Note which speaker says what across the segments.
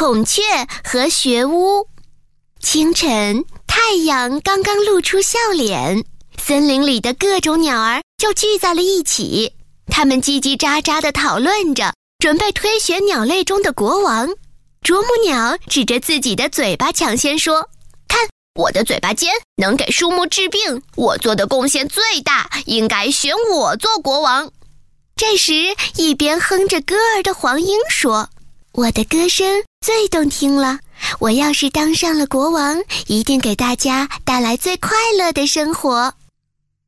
Speaker 1: 孔雀和学巫。清晨，太阳刚刚露出笑脸，森林里的各种鸟儿就聚在了一起。它们叽叽喳喳地讨论着，准备推选鸟类中的国王。啄木鸟指着自己的嘴巴，抢先说：“看，我的嘴巴尖，能给树木治病。我做的贡献最大，应该选我做国王。”这时，一边哼着歌儿的黄莺说：“我的歌声最动听了。我要是当上了国王，一定给大家带来最快乐的生活。”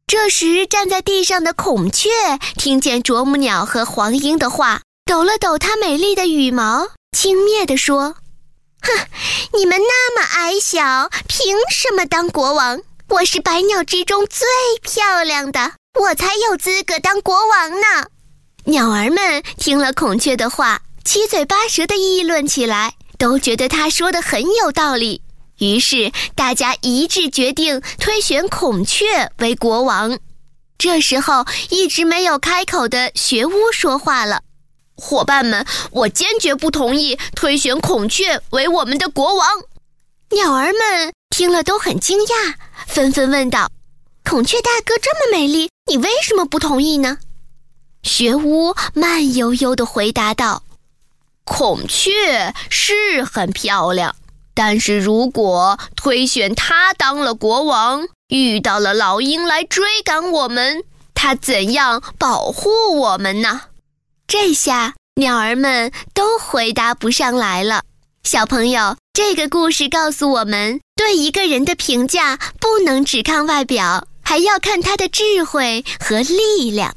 Speaker 1: 这时，站在地上的孔雀听见啄木鸟和黄莺的话，抖了抖它美丽的羽毛。轻蔑地说：“哼，你们那么矮小，凭什么当国王？我是百鸟之中最漂亮的，我才有资格当国王呢。”鸟儿们听了孔雀的话，七嘴八舌地议论起来，都觉得他说的很有道理。于是大家一致决定推选孔雀为国王。这时候，一直没有开口的学巫说话了。伙伴们，我坚决不同意推选孔雀为我们的国王。鸟儿们听了都很惊讶，纷纷问道：“孔雀大哥这么美丽，你为什么不同意呢？”学巫慢悠悠地回答道：“孔雀是很漂亮，但是如果推选它当了国王，遇到了老鹰来追赶我们，它怎样保护我们呢？”这下鸟儿们都回答不上来了。小朋友，这个故事告诉我们，对一个人的评价不能只看外表，还要看他的智慧和力量。